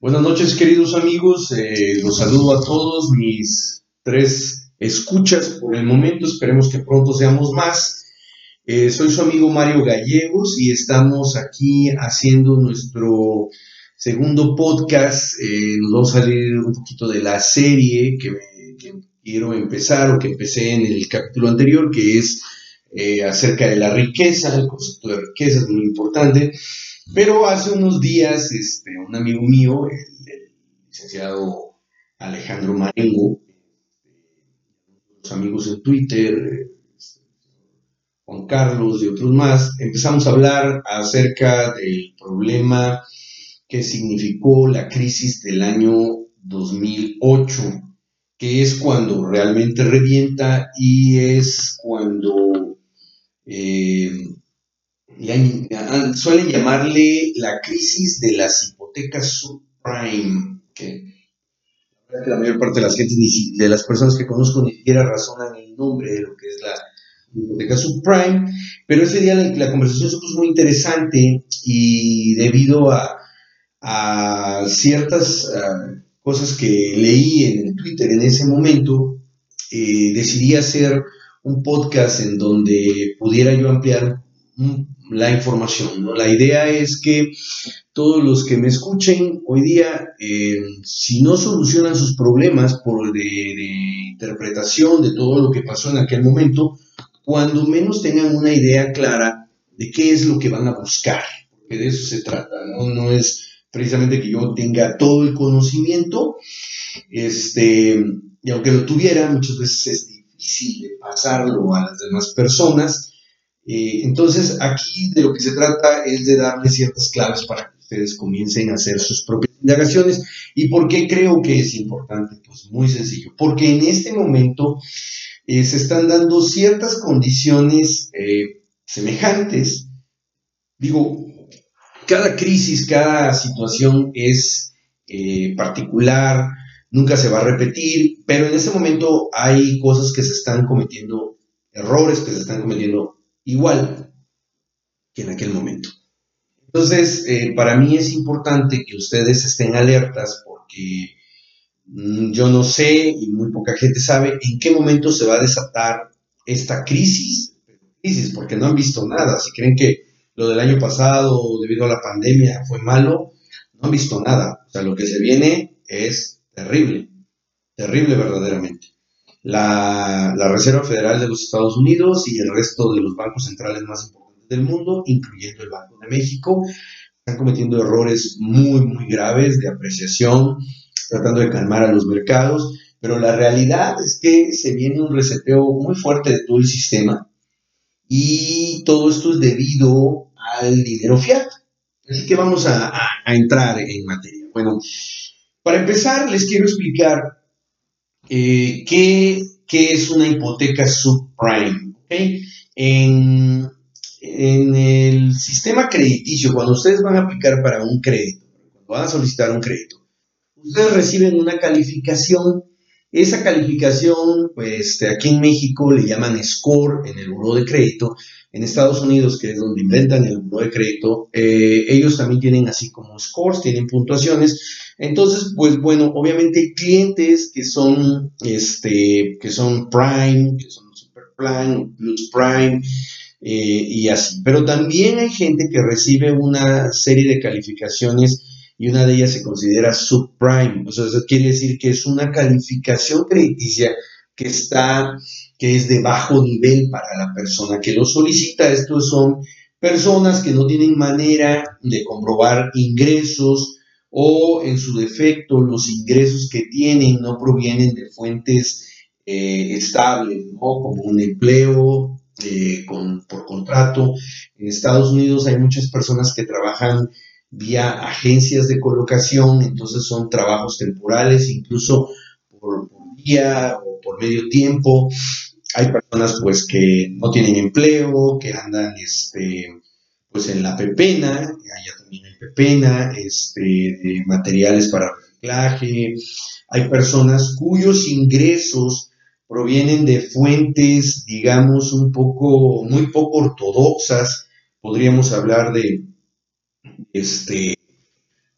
Buenas noches, queridos amigos. Eh, los saludo a todos mis tres escuchas por el momento. Esperemos que pronto seamos más. Eh, soy su amigo Mario Gallegos y estamos aquí haciendo nuestro segundo podcast. Eh, nos vamos a salir un poquito de la serie que, quiero empezar o que empecé en el capítulo anterior, que es acerca de la riqueza. El concepto de riqueza es muy importante. Pero hace unos días, este, un amigo mío, el, licenciado Alejandro Marengo, los amigos en Twitter, Juan Carlos y otros más, empezamos a hablar acerca del problema que significó la crisis del año 2008, que es cuando realmente revienta y es cuando eh, suelen llamarle la crisis de las hipotecas subprime, que la mayor parte de las gentes, de las personas que conozco, ni siquiera razonan el nombre de lo que es la hipoteca subprime, pero ese día la, conversación se puso muy interesante y debido a, ciertas cosas que leí en el Twitter en ese momento, eh, decidí hacer un podcast en donde pudiera yo ampliar la información. La idea es que todos los que me escuchen hoy día, eh, si no solucionan sus problemas por de, interpretación de todo lo que pasó en aquel momento, cuando menos tengan una idea clara de qué es lo que van a buscar, porque de eso se trata, ¿no? No es precisamente que yo tenga todo el conocimiento, este, y aunque lo tuviera, muchas veces es difícil de pasarlo a las demás personas, eh, entonces, aquí de lo que se trata es de darle ciertas claves para que ustedes comiencen a hacer sus propias indagaciones. ¿Y por qué creo que es importante? Pues muy sencillo, porque en este momento eh, se están dando ciertas condiciones eh, semejantes. Digo, cada crisis, cada situación es particular, nunca se va a repetir, pero en este momento hay cosas que se están cometiendo, errores que se están cometiendo igual que en aquel momento. Entonces, eh, para mí es importante que ustedes estén alertas porque mm, yo no sé y muy poca gente sabe en qué momento se va a desatar esta crisis, crisis porque no han visto nada. Si creen que lo del año pasado debido a la pandemia fue malo, no han visto nada. O sea, lo que se viene es terrible, terrible verdaderamente la, Reserva Federal de los Estados Unidos y el resto de los bancos centrales más importantes del mundo, incluyendo el Banco de México, están cometiendo errores muy, muy graves de apreciación, tratando de calmar a los mercados, pero la realidad es que se viene un reseteo muy fuerte de todo el sistema y todo esto es debido al dinero fiat. Así que vamos a, a entrar en materia. Bueno, para empezar, les quiero explicar eh, ¿qué, es una hipoteca subprime? En, el sistema crediticio, cuando ustedes van a aplicar para un crédito, cuando van a solicitar un crédito, ustedes reciben una calificación. Esa calificación, pues aquí en México le llaman score en el buro de crédito. En Estados Unidos, que es donde inventan el buro de crédito, eh, ellos también tienen así como scores, tienen puntuaciones entonces, pues bueno, obviamente hay clientes que son, este, que son Prime, que son Super Prime, Plus Prime, eh, y así. Pero también hay gente que recibe una serie de calificaciones y una de ellas se considera subprime. O eso quiere decir que es una calificación crediticia que está, que es de bajo nivel para la persona que lo solicita. Estos son personas que no tienen manera de comprobar ingresos, o en su defecto los ingresos que tienen no provienen de fuentes eh, estables, como un empleo eh, por contrato. En Estados Unidos hay muchas personas que trabajan vía agencias de colocación, entonces son trabajos temporales, incluso por, día o por medio tiempo. Hay personas pues que no tienen empleo, que andan este, pues en la pepena, allá también hay pepena, este, materiales para reciclaje, hay personas cuyos ingresos provienen de fuentes, digamos, un poco, muy poco ortodoxas, podríamos hablar de, este,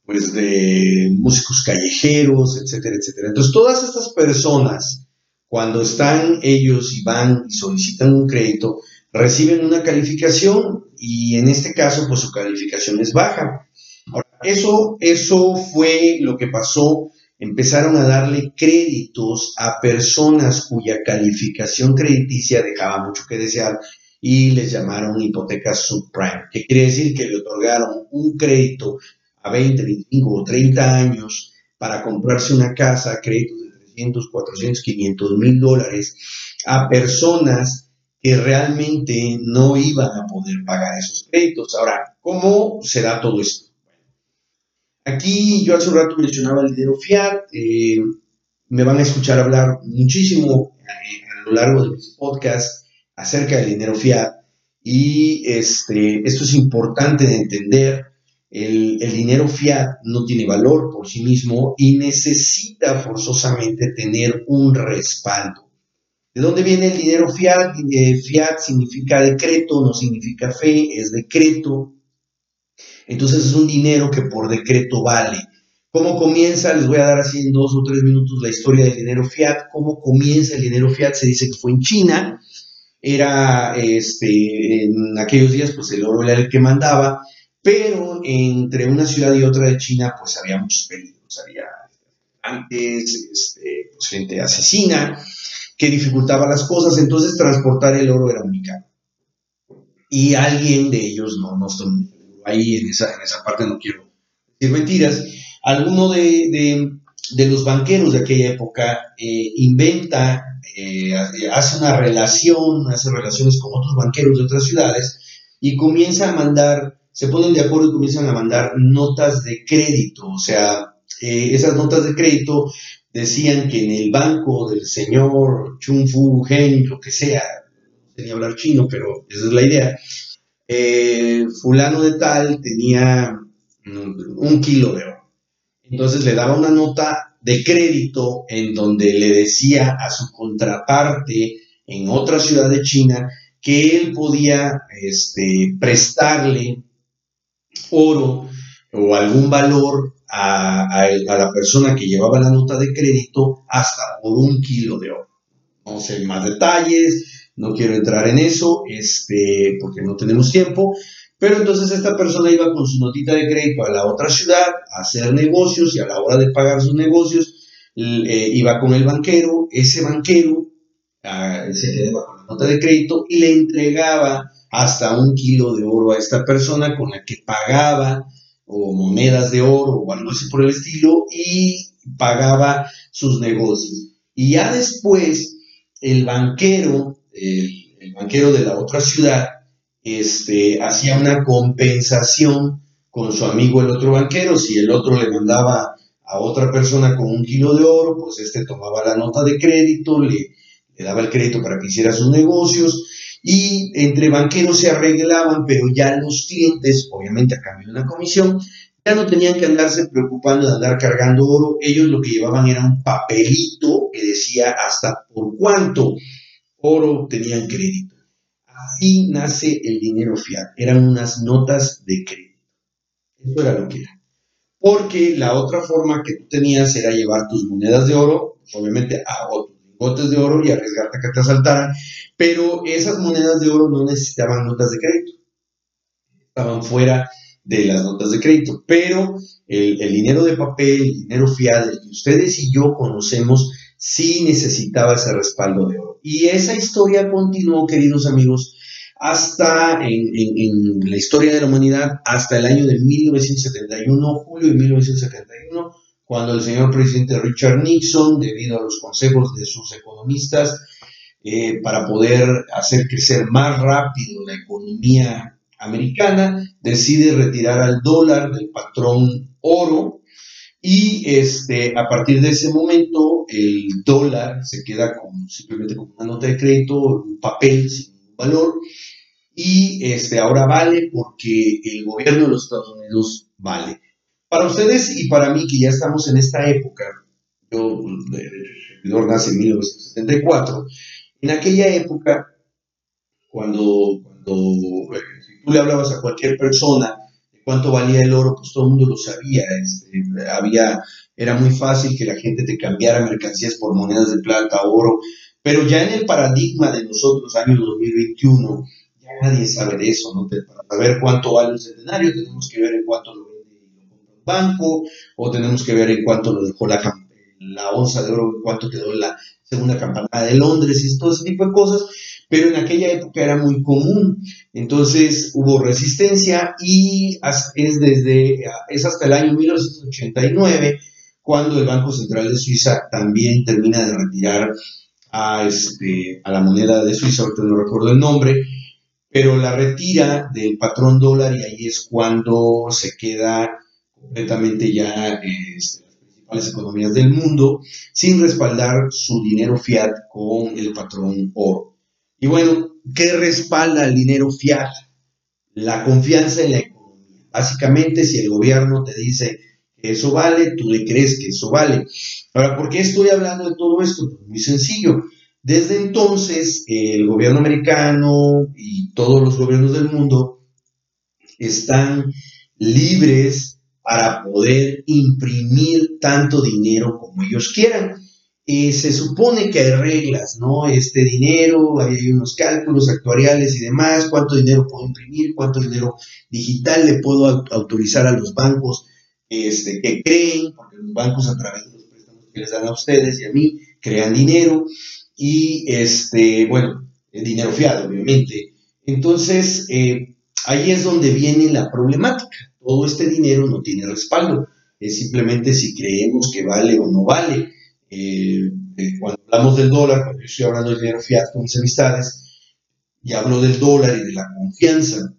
pues de músicos callejeros, etcétera, etcétera. Entonces todas estas personas, cuando están ellos y van y solicitan un crédito, reciben una calificación y en este caso pues su calificación es baja. Eso, eso fue lo que pasó. Empezaron a darle créditos a personas cuya calificación crediticia dejaba mucho que desear y les llamaron hipotecas subprime, que quiere decir que le otorgaron un crédito a 20, 25 o 30 años para comprarse una casa, créditos de 300, 400, 500 mil dólares a personas que realmente no iban a poder pagar esos créditos. Ahora, ¿cómo se da todo esto? Aquí yo hace un rato mencionaba el dinero fiat, eh, me van a escuchar hablar muchísimo eh, a lo largo de mis podcasts acerca del dinero fiat y este, esto es importante de entender el, dinero fiat no tiene valor por sí mismo y necesita forzosamente tener un respaldo. ¿De dónde viene el dinero fiat? Eh, fiat significa decreto, no significa fe, es decreto. Entonces es un dinero que por decreto vale. ¿Cómo comienza? Les voy a dar así en dos o tres minutos la historia del dinero fiat. ¿Cómo comienza el dinero fiat? Se dice que fue en China. Era, este, en aquellos días, pues el oro era el que mandaba pero entre una ciudad y otra de China, pues había muchos peligros, había antes, este, pues, gente asesina que dificultaba las cosas, entonces transportar el oro era muy caro. Y alguien de ellos, no, no estoy ahí en esa, en esa parte, no quiero decir mentiras, alguno de, los banqueros de aquella época eh, inventa, eh, hace una relación, hace relaciones con otros banqueros de otras ciudades y comienza a mandar se ponen de acuerdo y comienzan a mandar notas de crédito. O sea, eh, esas notas de crédito decían que en el banco del señor Chung Fu Heng, lo que sea, tenía hablar chino, pero esa es la idea, eh, fulano de tal tenía un kilo de oro. Entonces le daba una nota de crédito en donde le decía a su contraparte en otra ciudad de China que él podía este, prestarle oro o algún valor a, la persona que llevaba la nota de crédito hasta por un kilo de oro. No sé más detalles, no quiero entrar en eso, este, porque no tenemos tiempo, pero entonces esta persona iba con su notita de crédito a la otra ciudad a hacer negocios y a la hora de pagar sus negocios eh, iba con el banquero, ese banquero ah, se quedaba con la nota de crédito y le entregaba hasta un kilo de oro a esta persona con la que pagaba o monedas de oro o algo así por el estilo y pagaba sus negocios. Y ya después el banquero, el, banquero de la otra ciudad, este, hacía una compensación con su amigo el otro banquero. Si el otro le mandaba a otra persona con un kilo de oro, pues este tomaba la nota de crédito, le, le daba el crédito para que hiciera sus negocios y entre banqueros se arreglaban, pero ya los clientes, obviamente a cambio de una comisión, ya no tenían que andarse preocupando de andar cargando oro, ellos lo que llevaban era un papelito que decía hasta por cuánto oro tenían crédito. Así nace el dinero fiat, eran unas notas de crédito. Eso era lo que era. Porque la otra forma que tú tenías era llevar tus monedas de oro, obviamente a otros botes de oro y arriesgarte a que te asaltaran, pero esas monedas de oro no necesitaban notas de crédito, estaban fuera de las notas de crédito, pero el, dinero de papel, el dinero fiat, el que ustedes y yo conocemos, sí necesitaba ese respaldo de oro. Y esa historia continuó, queridos amigos, hasta en, la historia de la humanidad, hasta el año de 1971, julio de 1971, cuando el señor presidente Richard Nixon, debido a los consejos de sus economistas, eh, para poder hacer crecer más rápido la economía americana, decide retirar al dólar del patrón oro y este, a partir de ese momento el dólar se queda simplemente como una nota de crédito, un papel sin valor y este, ahora vale porque el gobierno de los Estados Unidos vale. Para ustedes y para mí, que ya estamos en esta época, yo, el servidor nace en 1974, en aquella época, cuando, cuando eh, tú le hablabas a cualquier persona de cuánto valía el oro, pues todo el mundo lo sabía. Este, había, era muy fácil que la gente te cambiara mercancías por monedas de plata, oro, pero ya en el paradigma de nosotros, año 2021, ya nadie sabe de eso. Para saber cuánto vale un centenario, tenemos que ver en cuánto lo banco, o tenemos que ver en cuánto lo dejó la, onza de oro, cuánto quedó la segunda campanada de Londres y todo ese tipo de cosas, pero en aquella época era muy común. Entonces hubo resistencia y es desde es hasta el año 1989 cuando el Banco Central de Suiza también termina de retirar a, este, a la moneda de Suiza, ahorita no recuerdo el nombre, pero la retira del patrón dólar y ahí es cuando se queda completamente ya este, las principales economías del mundo sin respaldar su dinero fiat con el patrón oro. Y bueno, ¿qué respalda el dinero fiat? La confianza en la economía. Básicamente, si el gobierno te dice que eso vale, tú le crees que eso vale. Ahora, ¿por qué estoy hablando de todo esto? Pues muy sencillo. Desde entonces, el gobierno americano y todos los gobiernos del mundo están libres para poder imprimir tanto dinero como ellos quieran. Se supone que hay reglas, ¿no? Este dinero, hay unos cálculos actuariales y demás, cuánto dinero puedo imprimir, cuánto dinero digital le puedo autorizar a los bancos este, que creen, porque los bancos a través de los préstamos que les dan a ustedes y a mí, crean dinero y, este, bueno, el dinero fiado, obviamente. Entonces, eh, ahí es donde viene la problemática. Todo este dinero no tiene respaldo, es simplemente si creemos que vale o no vale. Eh, eh, cuando hablamos del dólar, cuando yo estoy hablando del dinero fiat con mis amistades, y hablo del dólar y de la confianza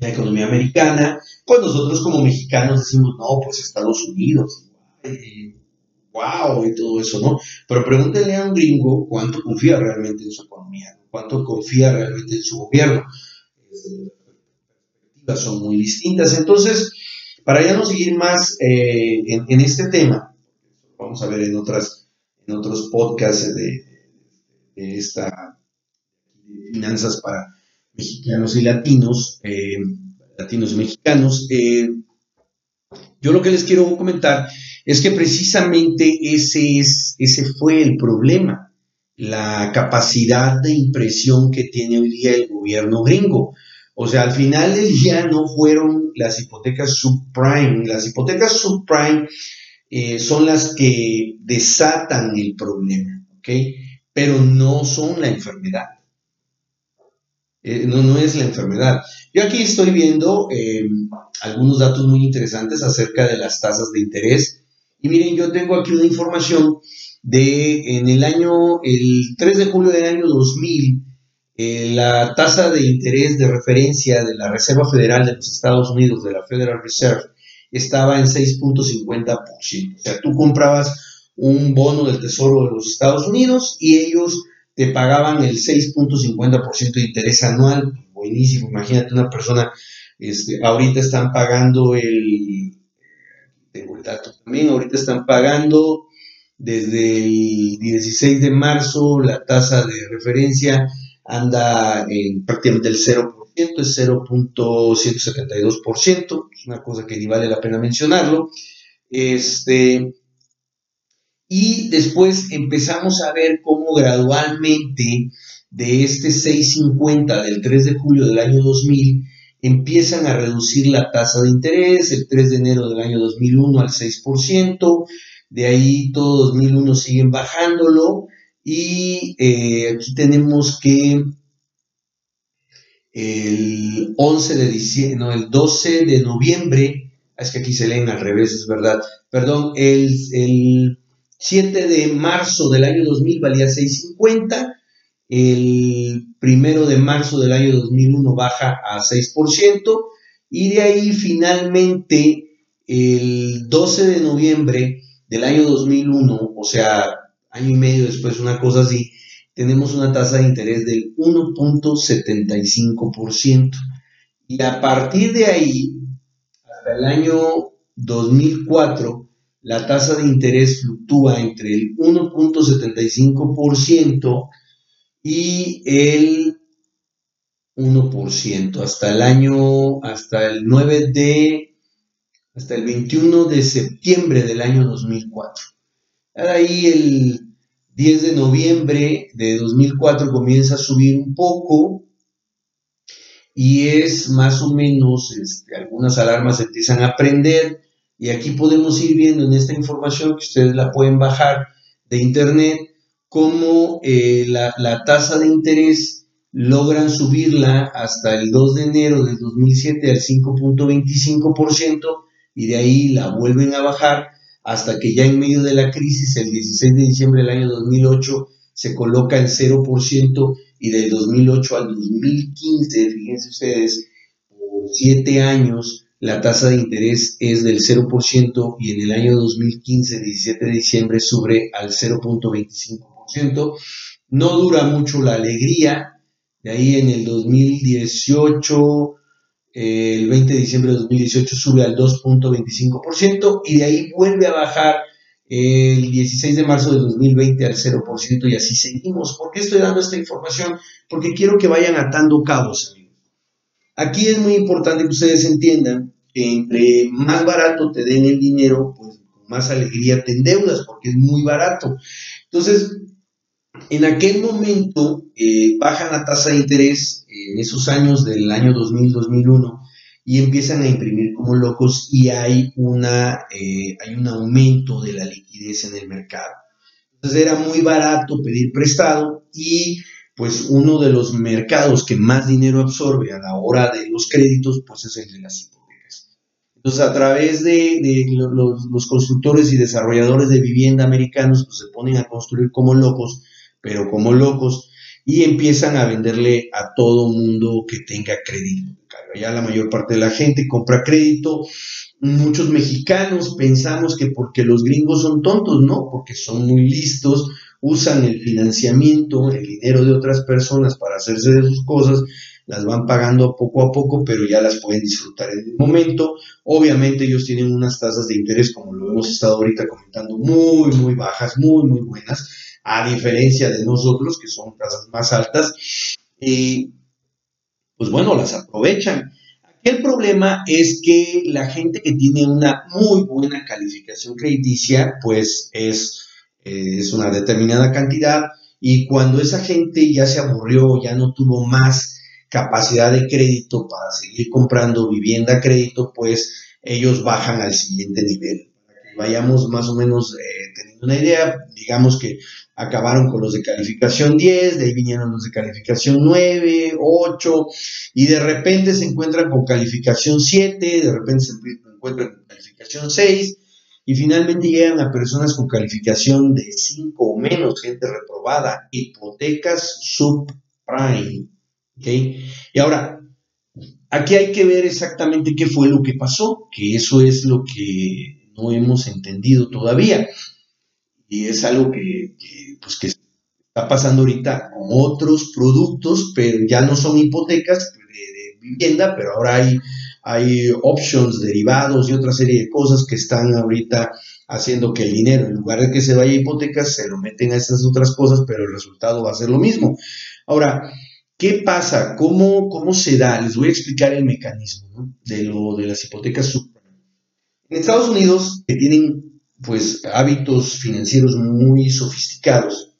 la economía americana, pues nosotros como mexicanos decimos, no, pues Estados Unidos, wow, y todo eso, ¿no? Pero pregúntenle a un gringo cuánto confía realmente en su economía, cuánto confía realmente en su gobierno. Son muy distintas. Entonces, para ya no seguir más eh, en, este tema, vamos a ver en, otras, en otros podcasts de, de esta finanzas para mexicanos y latinos, eh, latinos y mexicanos. Eh, yo lo que les quiero comentar es que precisamente ese, es, ese fue el problema, la capacidad de impresión que tiene hoy día el gobierno gringo. O sea, al final del día no fueron las hipotecas subprime. Las hipotecas subprime eh, son las que desatan el problema, ¿ok? Pero no son la enfermedad. Eh, no, no es la enfermedad. Yo aquí estoy viendo eh, algunos datos muy interesantes acerca de las tasas de interés. Y miren, yo tengo aquí una información de en el año, el 3 de julio del año 2000, eh, la tasa de interés de referencia de la Reserva Federal de los Estados Unidos, de la Federal Reserve, estaba en 6.50%. O sea, tú comprabas un bono del Tesoro de los Estados Unidos y ellos te pagaban el 6.50% de interés anual, buenísimo, imagínate una persona, este, ahorita están pagando el, tengo el dato también, ahorita están pagando desde el 16 de marzo la tasa de referencia anda en prácticamente el 0%, es 0.172%, es una cosa que ni vale la pena mencionarlo. Este, y después empezamos a ver cómo gradualmente de este 6.50 del 3 de julio del año 2000 empiezan a reducir la tasa de interés, el 3 de enero del año 2001 al 6%, de ahí todo 2001 siguen bajándolo y eh, aquí tenemos que el 11 de diciembre, no, el 12 de noviembre, es que aquí se leen al revés, es verdad, perdón, el, el 7 de marzo del año 2000 valía 6.50, el primero de marzo del año 2001 baja a 6% y de ahí finalmente el 12 de noviembre del año 2001, o sea, año y medio después, una cosa así, tenemos una tasa de interés del 1.75%. Y a partir de ahí, hasta el año 2004, la tasa de interés fluctúa entre el 1.75% y el 1%, hasta el año, hasta el 9 de, hasta el 21 de septiembre del año 2004. Ahí el 10 de noviembre de 2004 comienza a subir un poco y es más o menos, este, algunas alarmas empiezan a prender y aquí podemos ir viendo en esta información que ustedes la pueden bajar de internet, cómo eh, la, la tasa de interés logran subirla hasta el 2 de enero del 2007 al 5.25% y de ahí la vuelven a bajar hasta que ya en medio de la crisis, el 16 de diciembre del año 2008, se coloca el 0% y del 2008 al 2015, fíjense ustedes, por siete años la tasa de interés es del 0% y en el año 2015, 17 de diciembre, sube al 0.25%. No dura mucho la alegría, de ahí en el 2018, el 20 de diciembre de 2018 sube al 2.25% y de ahí vuelve a bajar el 16 de marzo de 2020 al 0% y así seguimos. ¿Por qué estoy dando esta información? Porque quiero que vayan atando cabos, amigos. Aquí es muy importante que ustedes entiendan que entre más barato te den el dinero, pues más alegría te endeudas, porque es muy barato. Entonces, en aquel momento eh, bajan la tasa de interés esos años del año 2000-2001 y empiezan a imprimir como locos y hay, una, eh, hay un aumento de la liquidez en el mercado. Entonces era muy barato pedir prestado y pues uno de los mercados que más dinero absorbe a la hora de los créditos pues es el de las hipotecas. Entonces a través de, los, constructores y desarrolladores de vivienda americanos pues se ponen a construir como locos, pero como locos y empiezan a venderle a todo mundo que tenga crédito. Ya la mayor parte de la gente compra crédito. Muchos mexicanos pensamos que porque los gringos son tontos, no, porque son muy listos, usan el financiamiento, el dinero de otras personas para hacerse de sus cosas, las van pagando poco a poco, pero ya las pueden disfrutar en el momento. Obviamente ellos tienen unas tasas de interés, como lo hemos estado ahorita comentando, muy, muy bajas, muy, muy buenas, a diferencia de nosotros, que son tasas más altas. Y pues bueno, las aprovechan. El problema es que la gente que tiene una muy buena calificación crediticia, pues es, es una determinada cantidad y cuando esa gente ya se aburrió, ya no tuvo más capacidad de crédito para seguir comprando vivienda a crédito, pues ellos bajan al siguiente nivel. Vayamos más o menos eh, teniendo una idea, digamos que acabaron con los de calificación 10, de ahí vinieron los de calificación 9, 8, y de repente se encuentran con calificación 7, de repente se encuentran con calificación 6, y finalmente llegan a personas con calificación de 5 o menos, gente reprobada, hipotecas subprime. Y ahora, aquí hay que ver exactamente qué fue lo que pasó, que eso es lo que no hemos entendido todavía. Y es algo que pues que está pasando ahorita con otros productos, pero ya no son hipotecas de, vivienda, pero ahora hay, hay options, derivados y otra serie de cosas que están ahorita haciendo que el dinero, en lugar de que se vaya a hipotecas, se lo meten a esas otras cosas, pero el resultado va a ser lo mismo. Ahora, ¿qué pasa? ¿Cómo, cómo se da? Les voy a explicar el mecanismo de, lo, de las hipotecas En Estados Unidos, que tienen pues hábitos financieros muy sofisticados.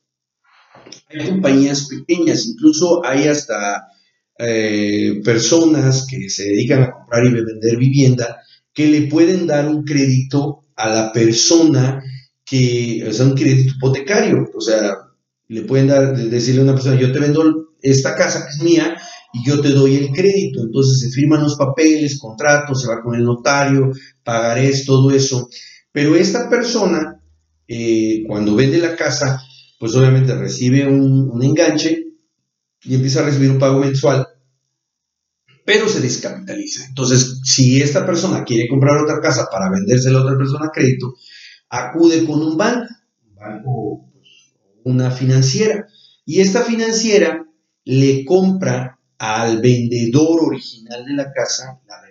Hay compañías pequeñas, incluso hay hasta eh, personas que se dedican a comprar y vender vivienda que le pueden dar un crédito a la persona que, o sea, un crédito hipotecario, o sea, le pueden dar, decirle a una persona, yo te vendo esta casa que es mía y yo te doy el crédito, entonces se firman los papeles, contratos, se va con el notario, pagarés, todo eso. Pero esta persona, eh, cuando vende la casa, pues obviamente recibe un, enganche y empieza a recibir un pago mensual, pero se descapitaliza. Entonces, si esta persona quiere comprar otra casa para vendérsela a otra persona a crédito, acude con un banco, un banco, pues, una financiera, y esta financiera le compra al vendedor original de la casa la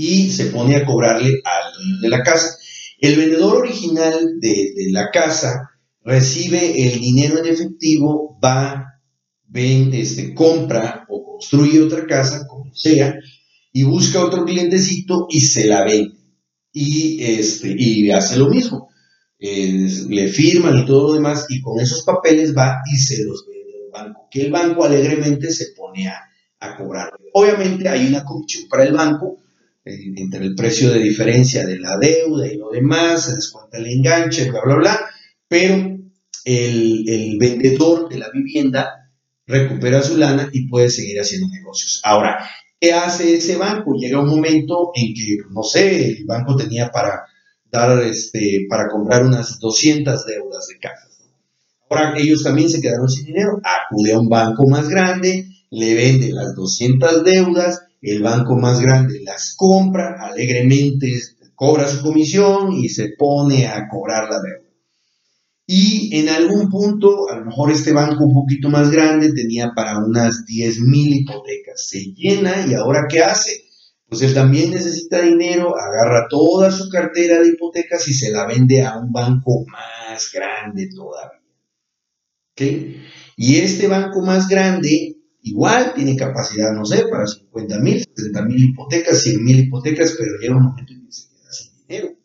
y se pone a cobrarle al dueño de la casa. El vendedor original de, la casa recibe el dinero en efectivo, va, ven, este, compra o construye otra casa, como sea, y busca otro clientecito y se la vende. Y, este, y hace lo mismo. le firman y todo lo demás, y con esos papeles va y se los vende al banco, que el banco alegremente se pone a, a cobrar. Obviamente hay una comisión para el banco, entre el precio de diferencia de la deuda y lo demás, se descuenta el enganche, bla, bla, bla, pero el, el vendedor de la vivienda recupera su lana y puede seguir haciendo negocios. Ahora, ¿qué hace ese banco? Llega un momento en que, no sé, el banco tenía para dar, este, para comprar unas 200 deudas de casa. Ahora ellos también se quedaron sin dinero, acude a un banco más grande, le vende las 200 deudas, el banco más grande las compra alegremente, cobra su comisión y se pone a cobrar la deuda. Y en algún punto, a lo mejor este banco un poquito más grande tenía para unas 10 mil hipotecas. Se llena y ahora ¿qué hace? Pues él también necesita dinero, agarra toda su cartera de hipotecas y se la vende a un banco más grande todavía. ¿Okay? Y este banco más grande igual tiene capacidad, no sé, para 50 mil, 70 mil hipotecas, 100 mil hipotecas, pero llega un momento en que se queda sin dinero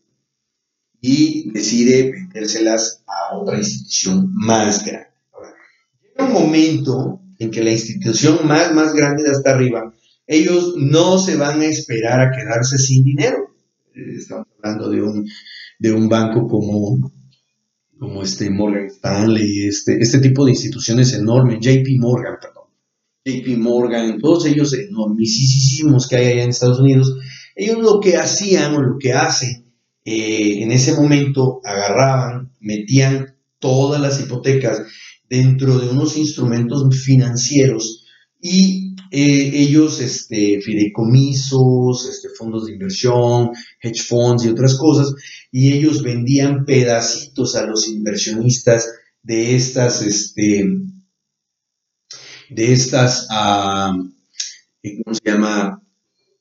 y decide vendérselas a otra institución más grande. llega un momento en que la institución más, más grande de hasta arriba, ellos no se van a esperar a quedarse sin dinero. Eh, estamos hablando de un, de un banco como, como este Morgan Stanley, este, este tipo de instituciones enormes, JP Morgan, JP Morgan, todos ellos enormísimos que hay allá en Estados Unidos, ellos lo que hacían o lo que hacen eh, en ese momento, agarraban, metían todas las hipotecas dentro de unos instrumentos financieros y eh, ellos, este, fideicomisos, este, fondos de inversión, hedge funds y otras cosas, y ellos vendían pedacitos a los inversionistas de estas, este, de estas, ah, ¿cómo se llama?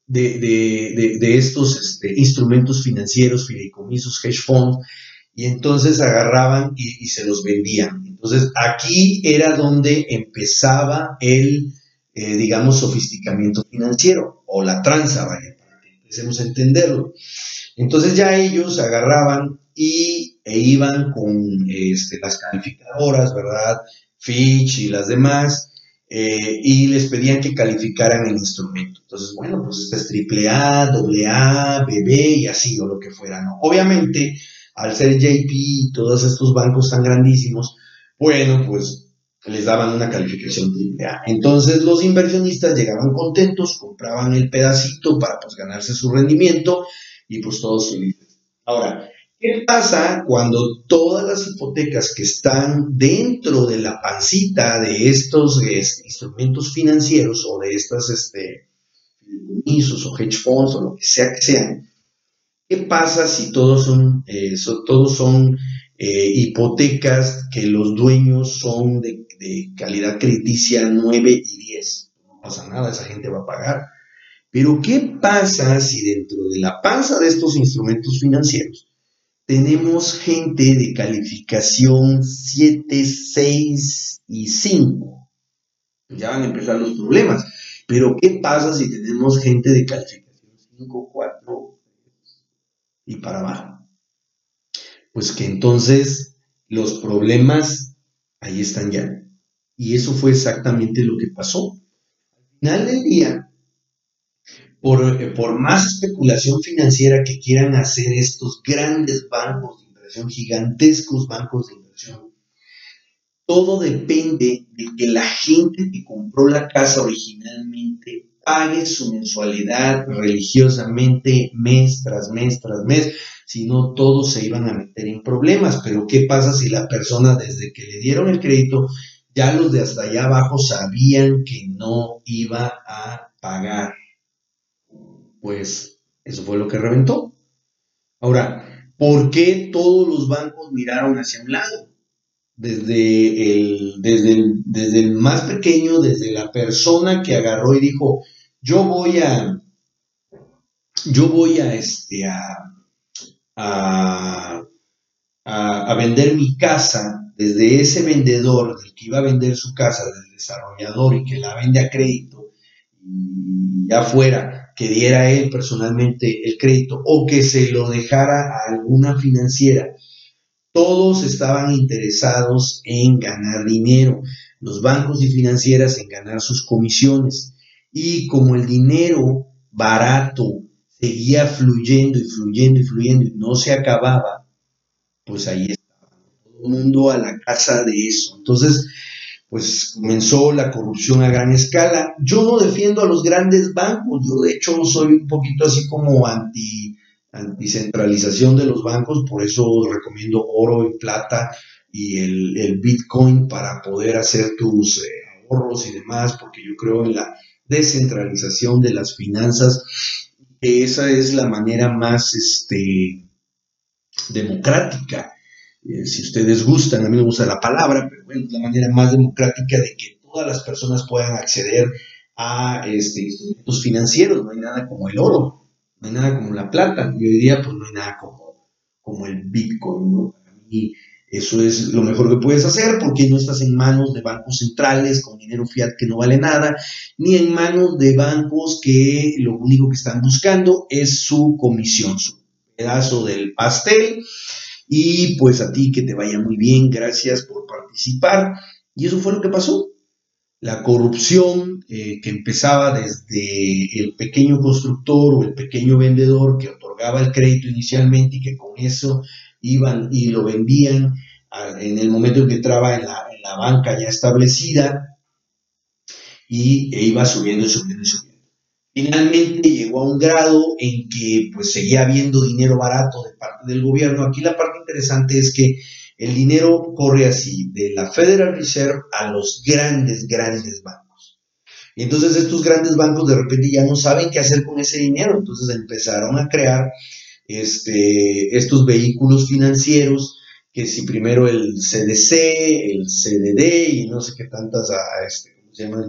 De, estos este, instrumentos financieros, fideicomisos, hedge funds, y entonces agarraban y, se los vendían. Entonces aquí era donde empezaba el, eh, digamos, sofisticamiento financiero, o la tranza, vaya, para que empecemos a entenderlo. Entonces ya ellos agarraban y e iban con este, las calificadoras, ¿verdad? Fitch y las demás, eh, y les pedían que calificaran el instrumento. Entonces, bueno, pues es triple A, doble A, BB y así o lo que fuera, ¿no? Obviamente, al ser JP y todos estos bancos tan grandísimos, bueno, pues les daban una calificación triple A. Entonces los inversionistas llegaban contentos, compraban el pedacito para pues ganarse su rendimiento y pues todos felices. Ahora, ¿Qué pasa cuando todas las hipotecas que están dentro de la pancita de estos este, instrumentos financieros o de estas este, o hedge funds o lo que sea que sean, ¿qué pasa si todos son, eh, todos son eh, hipotecas que los dueños son de, de calidad crediticia 9 y 10? No pasa nada, esa gente va a pagar. Pero ¿qué pasa si dentro de la panza de estos instrumentos financieros tenemos gente de calificación 7, 6 y 5. Ya van a empezar los problemas. Pero ¿qué pasa si tenemos gente de calificación 5, 4 y para abajo? Pues que entonces los problemas ahí están ya. Y eso fue exactamente lo que pasó. Al final del día, eh, por, más especulación financiera que quieran hacer estos grandes bancos de inversión, gigantescos bancos de inversión, todo depende de que la gente que compró la casa originalmente pague su mensualidad religiosamente mes tras mes tras mes, si no todos se iban a meter en problemas. Pero ¿qué pasa si la persona desde que le dieron el crédito, ya los de hasta allá abajo sabían que no iba a pagar? Pues eso fue lo que reventó. Ahora, ¿por qué todos los bancos miraron hacia un lado? Desde el, desde desde el más pequeño, desde la persona que agarró y dijo, yo voy a, yo voy a, este, a, a, a, vender mi casa desde ese vendedor, del que iba a vender su casa, del desarrollador y que la vende a crédito, y ya fuera que diera él personalmente el crédito o que se lo dejara a alguna financiera, todos estaban interesados en ganar dinero, los bancos y financieras en ganar sus comisiones. Y como el dinero barato seguía fluyendo y fluyendo y fluyendo y no se acababa, pues ahí estaba todo el mundo a la casa de eso. Entonces, pues comenzó la corrupción a gran escala. Yo no defiendo a los grandes bancos, yo de hecho soy un poquito así como anti anticentralización de los bancos, por eso recomiendo oro y plata y el, Bitcoin para poder hacer tus eh, ahorros y demás, porque yo creo en la descentralización de las finanzas, esa es la manera más este, democrática. Eh, si ustedes gustan, a mí me gusta la palabra, pero bueno, es la manera más democrática de que todas las personas puedan acceder a este, instrumentos financieros. No hay nada como el oro, no hay nada como la plata y hoy día pues no hay nada como, como el Bitcoin, ¿no? Y eso es lo mejor que puedes hacer porque no estás en manos de bancos centrales con dinero fiat que no vale nada, ni en manos de bancos que lo único que están buscando es su comisión, su pedazo del pastel. Y pues a ti que te vaya muy bien, gracias por participar. Y eso fue lo que pasó la corrupción eh, que empezaba desde el pequeño constructor o el pequeño vendedor que otorgaba el crédito inicialmente y que con eso iban y lo vendían en el momento en que entraba en la, banca ya establecida y e iba subiendo y subiendo y subiendo. Finalmente llegó a un grado en que pues seguía habiendo dinero barato de parte del gobierno. Aquí la parte interesante es que el dinero corre así, de la Federal Reserve a los grandes, grandes bancos. Y entonces estos grandes bancos de repente ya no saben qué hacer con ese dinero, entonces empezaron a crear este, estos vehículos financieros, que si primero el CDC, el CDD y no sé qué tantas, ah, este, se llaman?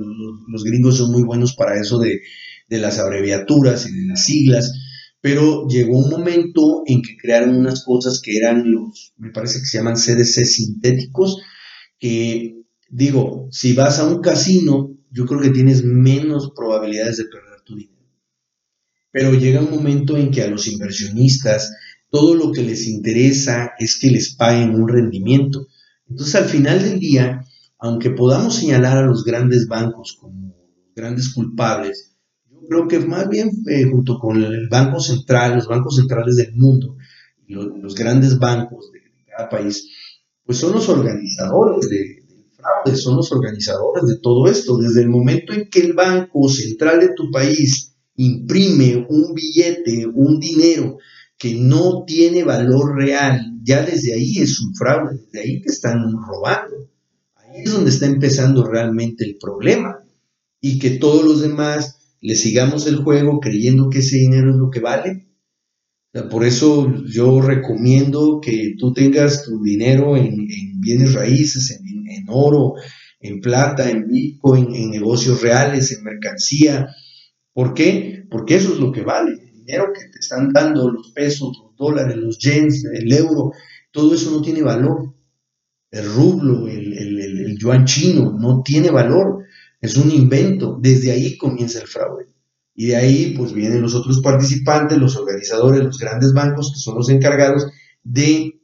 Los, gringos son muy buenos para eso de, de las abreviaturas y de las siglas pero llegó un momento en que crearon unas cosas que eran los, me parece que se llaman CDC sintéticos, que digo, si vas a un casino, yo creo que tienes menos probabilidades de perder tu dinero. Pero llega un momento en que a los inversionistas todo lo que les interesa es que les paguen un rendimiento. Entonces al final del día, aunque podamos señalar a los grandes bancos como grandes culpables, creo que más bien eh, junto con el Banco Central, los bancos centrales del mundo, los, grandes bancos de, cada país, pues son los organizadores del fraude, son los organizadores de todo esto. Desde el momento en que el Banco Central de tu país imprime un billete, un dinero que no tiene valor real, ya desde ahí es un fraude, desde ahí te están robando. Ahí es donde está empezando realmente el problema. Y que todos los demás le sigamos el juego creyendo que ese dinero es lo que vale. por eso yo recomiendo que tú tengas tu dinero en, bienes raíces, en, oro, en plata, en negocios reales, en mercancía. ¿Por qué? Porque eso es lo que vale. El dinero que te están dando, los pesos, los dólares, los yens, el euro, todo eso no tiene valor. El rublo, el, el yuan chino, no tiene valor. Es un invento. Desde ahí comienza el fraude. Y de ahí pues vienen los otros participantes, los organizadores, los grandes bancos que son los encargados de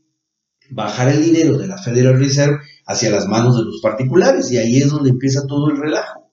bajar el dinero de la Federal Reserve hacia las manos de los particulares. Y ahí es donde empieza todo el relajo.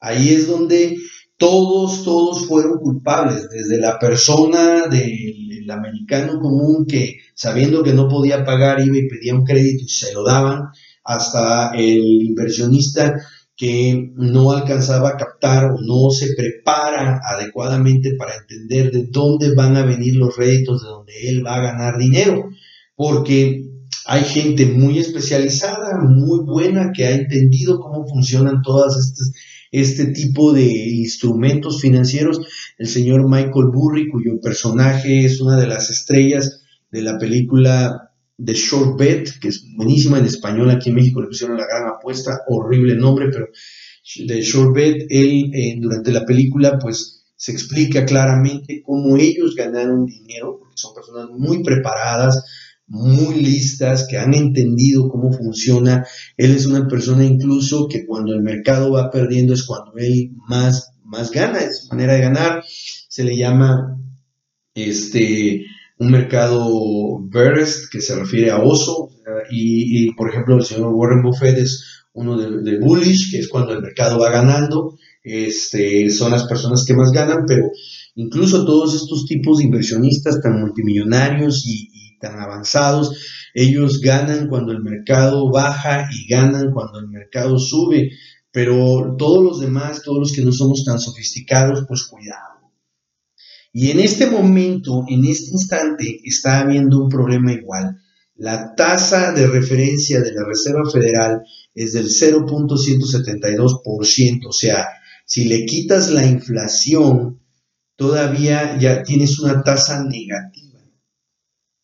Ahí es donde todos, todos fueron culpables, desde la persona del americano común que sabiendo que no podía pagar iba y pedía un crédito y se lo daban, hasta el inversionista que no alcanzaba a captar o no se prepara adecuadamente para entender de dónde van a venir los réditos de donde él va a ganar dinero, porque hay gente muy especializada, muy buena, que ha entendido cómo funcionan todas estas este tipo de instrumentos financieros. El señor Michael Burry, cuyo personaje es una de las estrellas de la película The Short Bet, que es buenísima en español, aquí en México le pusieron la gran apuesta, horrible nombre, pero The Short Bet, él eh, durante la película pues se explica claramente cómo ellos ganaron dinero, porque son personas muy preparadas, muy listas, que han entendido cómo funciona. Él es una persona incluso que cuando el mercado va perdiendo es cuando él más, más gana, es su manera de ganar. Se le llama este, un mercado burst, que se refiere a oso, y, por ejemplo el señor Warren Buffett es uno de, bullish, que es cuando el mercado va ganando, este, son las personas que más ganan, pero incluso todos estos tipos de inversionistas tan multimillonarios y, tan avanzados, ellos ganan cuando el mercado baja y ganan cuando el mercado sube, pero todos los demás, todos los que no somos tan sofisticados, pues cuidado. Y en este momento, en este instante, está habiendo un problema igual. La tasa de referencia de la Reserva Federal es del 0.172%, o sea, si le quitas la inflación, todavía ya tienes una tasa negativa.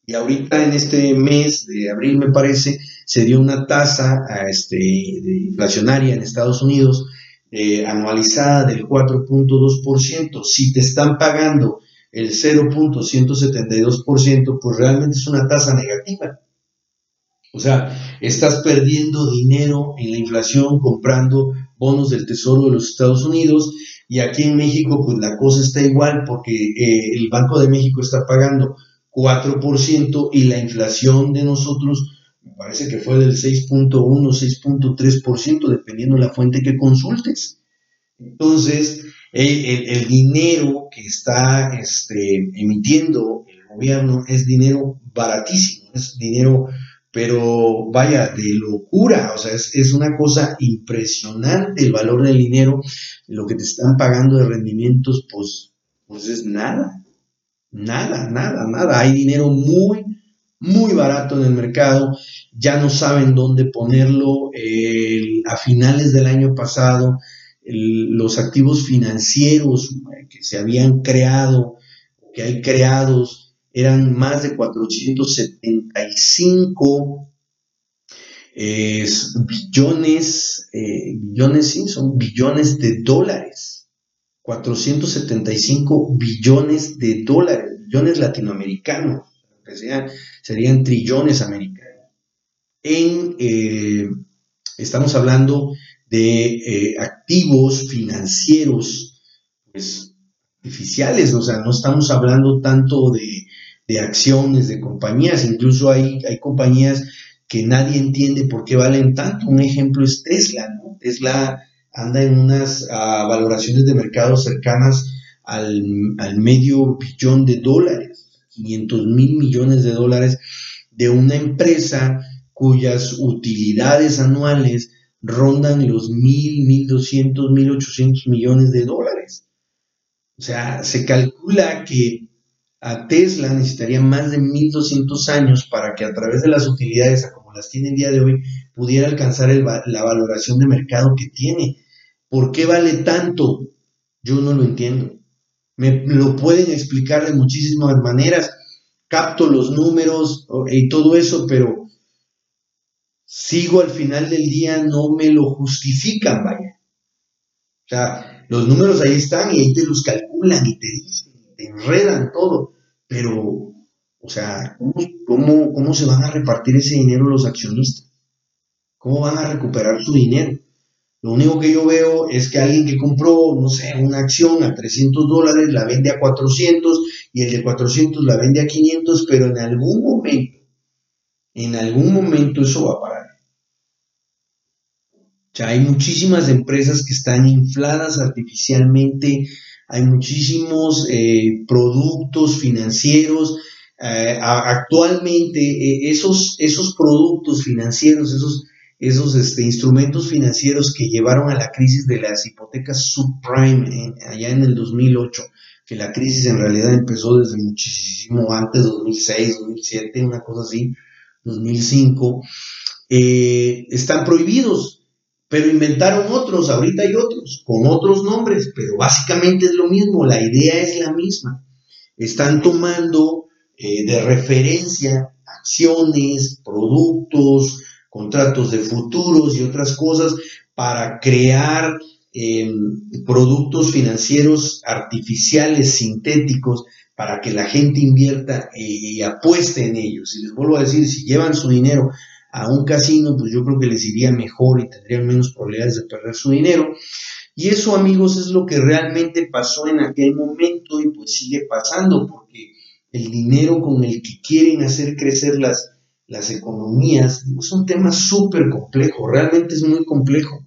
Y ahorita en este mes de abril, me parece, se dio una tasa este, inflacionaria en Estados Unidos eh, anualizada del 4.2%. Si te están pagando el 0.172%, pues realmente es una tasa negativa. O sea, estás perdiendo dinero en la inflación comprando bonos del Tesoro de los Estados Unidos y aquí en México pues la cosa está igual porque eh, el Banco de México está pagando 4% y la inflación de nosotros parece que fue del 6.1, 6.3%, dependiendo de la fuente que consultes. Entonces, el, dinero que está este, emitiendo el gobierno es dinero baratísimo, es dinero, pero vaya, de locura, o sea, es, una cosa impresionante el valor del dinero, lo que te están pagando de rendimientos, pues, pues es nada, nada, nada, nada, hay dinero muy, muy barato en el mercado, ya no saben dónde ponerlo, a finales del año pasado, los activos financieros eh, que se habían creado, que hay creados, eran más de 475 billones, eh, billones, sí, son billones de dólares. 475 billones de dólares, billones latinoamericanos, serían trillones americanos. Eh, estamos hablando de eh, activos financieros pues, artificiales, o sea, no estamos hablando tanto de, acciones, de compañías, incluso hay, hay compañías que nadie entiende por qué valen tanto. Un ejemplo es Tesla. Tesla anda en unas ah, valoraciones de mercado cercanas al, al, medio billón de dólares, 500 mil millones de dólares de una empresa cuyas utilidades anuales rondan los mil, mil doscientos, mil ochocientos millones de dólares. O sea, se calcula que a Tesla necesitaría más de 1200 años para que a través de las utilidades, como las tiene el día de hoy, pudiera alcanzar la valoración de mercado que tiene. ¿Por qué vale tanto? Yo no lo entiendo. Me lo pueden explicar de muchísimas maneras. Capto los números y todo eso, pero sigo al final del día, no me lo justifican, vaya. O sea, los números ahí están y ahí te los calculan y te dicen, te enredan todo, pero, o sea, ¿cómo, cómo, se van a repartir ese dinero los accionistas? ¿Cómo van a recuperar su dinero? Lo único que yo veo es que alguien que compró, no sé, una acción a 300 dólares la vende a 400 y el de 400 la vende a 500, pero en algún momento, en algún momento eso va a parar. O sea, hay muchísimas empresas que están infladas artificialmente, hay muchísimos eh, productos financieros. Eh, actualmente eh, esos, esos productos financieros, esos, esos este, instrumentos financieros que llevaron a la crisis de las hipotecas subprime allá en el 2008, que la crisis en realidad empezó desde muchísimo antes, 2006, 2007, una cosa así, 2005, están prohibidos pero inventaron otros, ahorita hay otros, con otros nombres, pero básicamente es lo mismo, la idea es la misma. Están tomando eh, de referencia acciones, productos, contratos de futuros y otras cosas para crear em, productos financieros artificiales, sintéticos, para que la gente invierta y, apueste en ellos. Y les vuelvo a decir, si llevan su dinero a un casino, pues yo creo que les iría mejor y tendrían menos probabilidades de perder su dinero. Y eso, amigos, es lo que realmente pasó en aquel momento y pues sigue pasando, porque el dinero con el que quieren hacer crecer las, las economías es un tema súper complejo, realmente es muy complejo.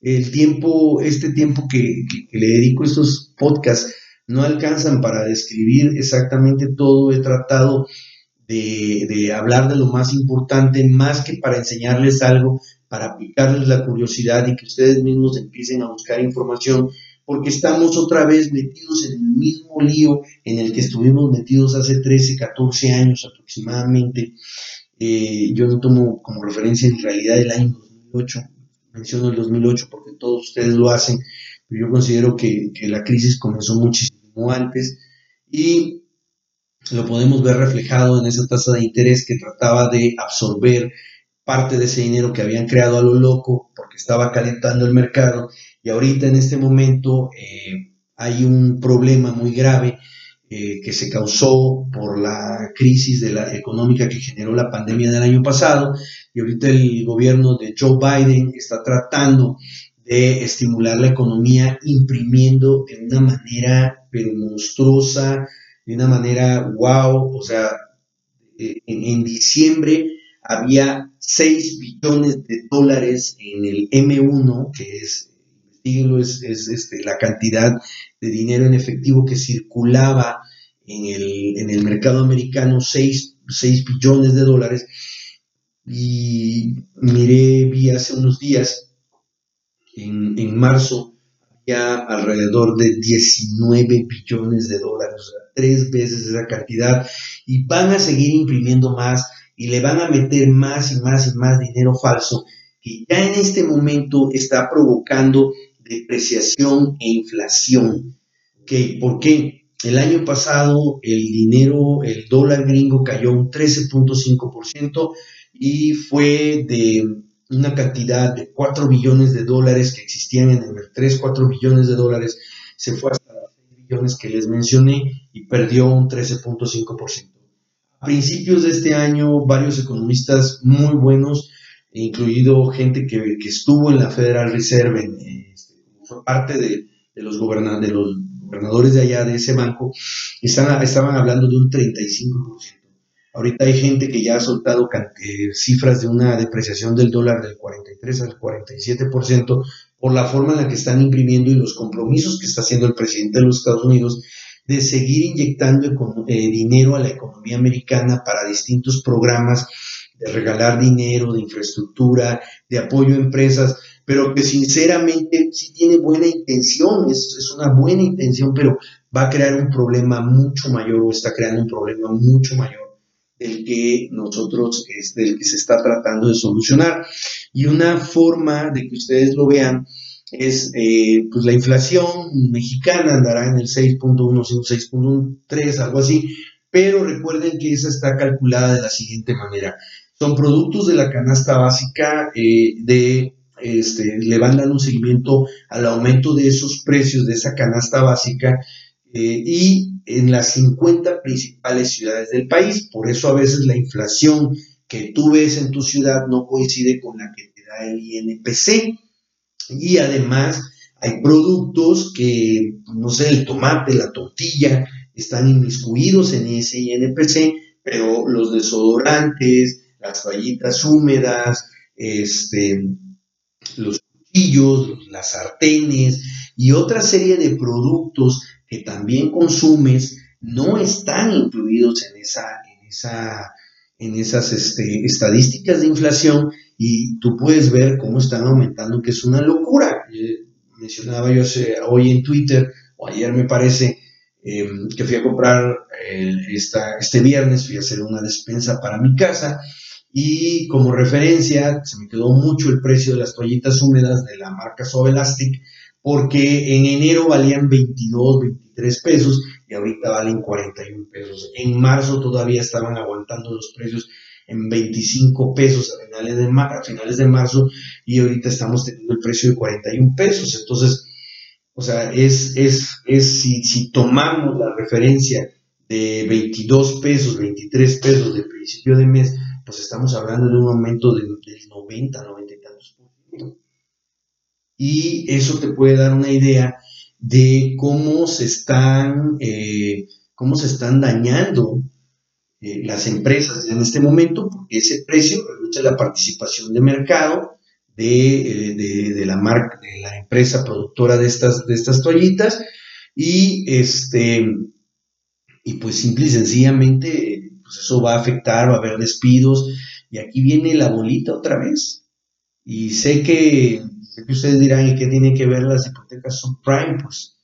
El tiempo, este tiempo que, que le dedico a estos podcasts, no alcanzan para describir exactamente todo. He tratado de, hablar de lo más importante, más que para enseñarles algo, para picarles la curiosidad y que ustedes mismos empiecen a buscar información, porque estamos otra vez metidos en el mismo lío en el que estuvimos metidos hace 13, 14 años aproximadamente. Eh, yo no tomo como referencia en realidad el año 2008, menciono el 2008 porque todos ustedes lo hacen, pero yo considero que, la crisis comenzó muchísimo antes y lo podemos ver reflejado en esa tasa de interés que trataba de absorber parte de ese dinero que habían creado a lo loco porque estaba calentando el mercado y ahorita en este momento eh, hay un problema muy grave eh, que se causó por la crisis de la económica que generó la pandemia del año pasado. Y ahorita el gobierno de Joe Biden está tratando de estimular la economía imprimiendo de una manera pero monstruosa de una manera wow, o sea, eh, en, diciembre había 6 billones de dólares en el M1, que es, es, es este, la cantidad de dinero en efectivo que circulaba en el, en el mercado americano, 6, billones de dólares. Y miré, vi hace unos días, en, en marzo, ya alrededor de 19 billones de dólares, o sea, tres veces esa cantidad, y van a seguir imprimiendo más y le van a meter más y más y más dinero falso, que ya en este momento está provocando depreciación e inflación. ¿Por qué? El año pasado el dinero, el dólar gringo cayó un 13.5% y fue de una cantidad de 4 billones de dólares que existían en el 3, 4 billones de dólares, se fue hasta los 6 billones que les mencioné y perdió un 13.5%. A principios de este año, varios economistas muy buenos, incluido gente que, estuvo en la Federal Reserve, este, fue parte de, los de los gobernadores de allá de ese banco, estaban hablando de un 35%. Ahorita hay gente que ya ha soltado eh, cifras de una depreciación del dólar del 43 al 47% por la forma en la que están imprimiendo y los compromisos que está haciendo el presidente de los Estados Unidos de seguir inyectando eh, dinero a la economía americana para distintos programas de regalar dinero, de infraestructura, de apoyo a empresas, pero que sinceramente sí tiene buena intención, es, es una buena intención, pero va a crear un problema mucho mayor o está creando un problema mucho mayor el que nosotros, es del que se está tratando de solucionar. Y una forma de que ustedes lo vean es, eh, pues la inflación mexicana andará en el 6.1, 6.13, algo así, pero recuerden que esa está calculada de la siguiente manera. Son productos de la canasta básica eh, de este, le van dando un seguimiento al aumento de esos precios de esa canasta básica eh, y en las 50 principales ciudades del país. Por eso a veces la inflación que tú ves en tu ciudad no coincide con la que te da el INPC. Y además hay productos que, no sé, el tomate, la tortilla, están inmiscuidos en ese INPC, pero los desodorantes, las toallitas húmedas, este, los cuchillos, las sartenes y otra serie de productos que también consumes no están incluidos en, esa, en, esa, en esas este, estadísticas de inflación y tú puedes ver cómo están aumentando, que es una locura. Eh, mencionaba yo hoy en Twitter, o ayer me parece, em, que fui a comprar esta, este viernes, fui a hacer una despensa para mi casa y como referencia se me quedó mucho el precio de las toallitas húmedas de la marca Suave Elastic porque en enero valían 22, 23 pesos y ahorita valen 41 pesos. En marzo todavía estaban aguantando los precios en 25 pesos a finales de, a finales de marzo y ahorita estamos teniendo el precio de 41 pesos. Entonces, o sea, es, es, es si, si tomamos la referencia de 22 pesos, 23 pesos de principio de mes, pues estamos hablando de un aumento del, 90, 90 y tantos por ciento. Y eso te puede dar una idea de cómo se están, eh, cómo se están dañando eh, las empresas en este momento, porque ese precio reduce la participación de mercado de, eh, la marca, de la empresa productora de estas, de estas toallitas, y este y pues simple y sencillamente pues eso va a afectar, va a haber despidos y aquí viene la bolita otra vez. Y sé que, ustedes dirán, ¿y qué tienen que ver las hipotecas subprime? Pues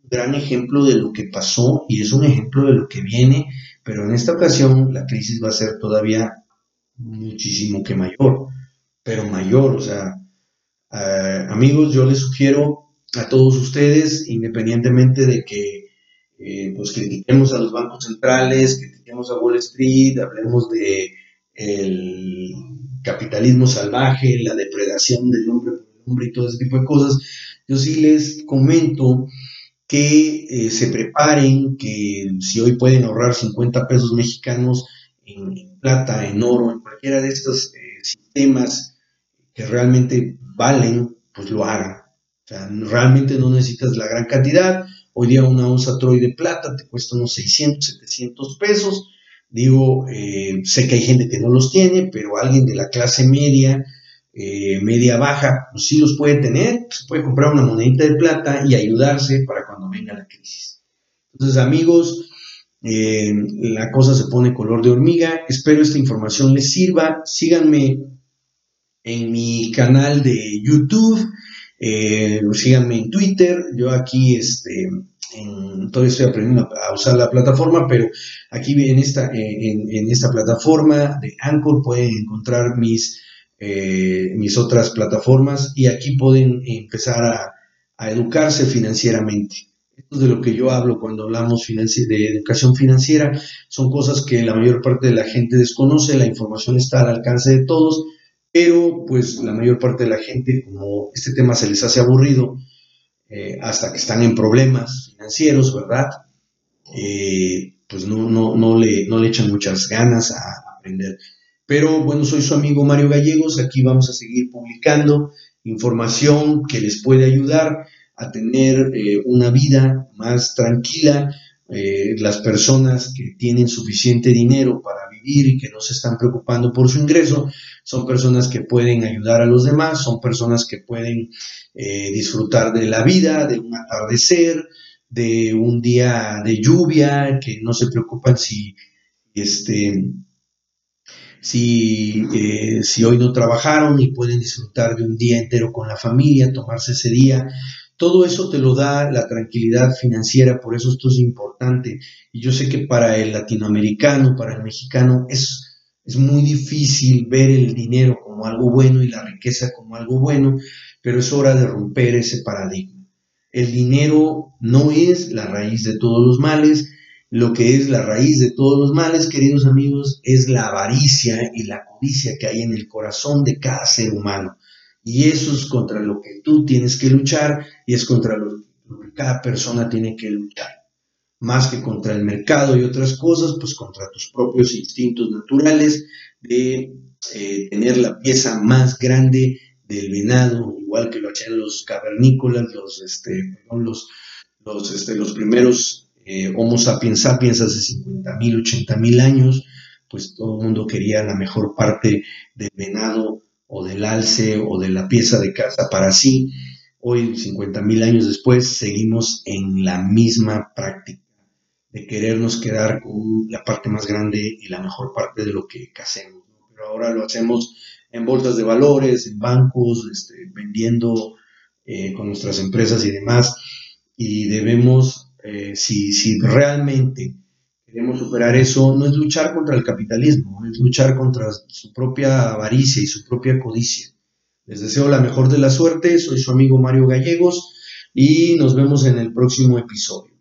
un gran ejemplo de lo que pasó y es un ejemplo de lo que viene, pero en esta ocasión la crisis va a ser todavía muchísimo que mayor, pero mayor, o sea, eh, amigos, yo les sugiero a todos ustedes, independientemente de que eh, pues critiquemos a los bancos centrales, critiquemos a Wall Street, hablemos de el capitalismo salvaje, la depredación del hombre por el hombre y todo ese tipo de cosas, yo sí les comento que eh, se preparen, que si hoy pueden ahorrar 50 pesos mexicanos en, plata, en oro, en cualquiera de estos eh, sistemas que realmente valen, pues lo hagan. O sea, realmente no necesitas la gran cantidad, Hoy día una onza Troy de plata te cuesta unos 600, 700 pesos. Digo, eh, sé que hay gente que no los tiene, pero alguien de la clase media, eh, media baja, pues sí los puede tener. Se puede comprar una monedita de plata y ayudarse para cuando venga la crisis. Entonces, amigos, eh, la cosa se pone color de hormiga. Espero esta información les sirva. Síganme en mi canal de YouTube. Eh, síganme en Twitter, yo aquí este, todavía estoy aprendiendo a usar la plataforma, pero aquí en esta, plataforma de Anchor pueden encontrar mis, eh, mis otras plataformas y aquí pueden empezar a, educarse financieramente. Esto es de lo que yo hablo cuando hablamos de educación financiera. Son cosas que la mayor parte de la gente desconoce, la información está al alcance de todos pero pues la mayor parte de la gente, como este tema se les hace aburrido, eh, hasta que están en problemas financieros, ¿verdad? Eh, pues no, no, no, le, no le echan muchas ganas a aprender. Pero bueno, soy su amigo Mario Gallegos, aquí vamos a seguir publicando información que les puede ayudar a tener eh, una vida más tranquila. las personas que tienen suficiente dinero para vivir que no se están preocupando por su ingreso, son personas que pueden ayudar a los demás, son personas que pueden eh, disfrutar de la vida, de un atardecer, de un día de lluvia, que no se preocupan si, este, si, eh, si hoy no trabajaron y pueden disfrutar de un día entero con la familia, tomarse ese día. Todo eso te lo da la tranquilidad financiera, por eso esto es importante. Y yo sé que para el latinoamericano, para el mexicano, es es muy difícil ver el dinero como algo bueno y la riqueza como algo bueno, pero es hora de romper ese paradigma. El dinero no es la raíz de todos los males, lo que es la raíz de todos los males, queridos amigos, es la avaricia y la codicia que hay en el corazón de cada ser humano. Y eso es contra lo que tú tienes que luchar y es contra lo que cada persona tiene que luchar. Más que contra el mercado y otras cosas, pues contra tus propios instintos naturales de eh, tener la pieza más grande del venado, igual que lo hacían los cavernícolas, los, este, los, los, este, los primeros eh, Homo sapiens sapiens hace 50 mil, 80 mil años, pues todo el mundo quería la mejor parte del venado o del alce o de la pieza de casa para sí. Hoy, 50 mil años después, seguimos en la misma práctica de querernos quedar con la parte más grande y la mejor parte de lo que hacemos. Pero ahora lo hacemos en bolsas de valores, en bancos, este, vendiendo eh, con nuestras empresas y demás. Y debemos, eh, si, si realmente queremos superar eso, no es luchar contra el capitalismo, es luchar contra su propia avaricia y su propia codicia. Les deseo la mejor de la suerte, soy su amigo Mario Gallegos y nos vemos en el próximo episodio.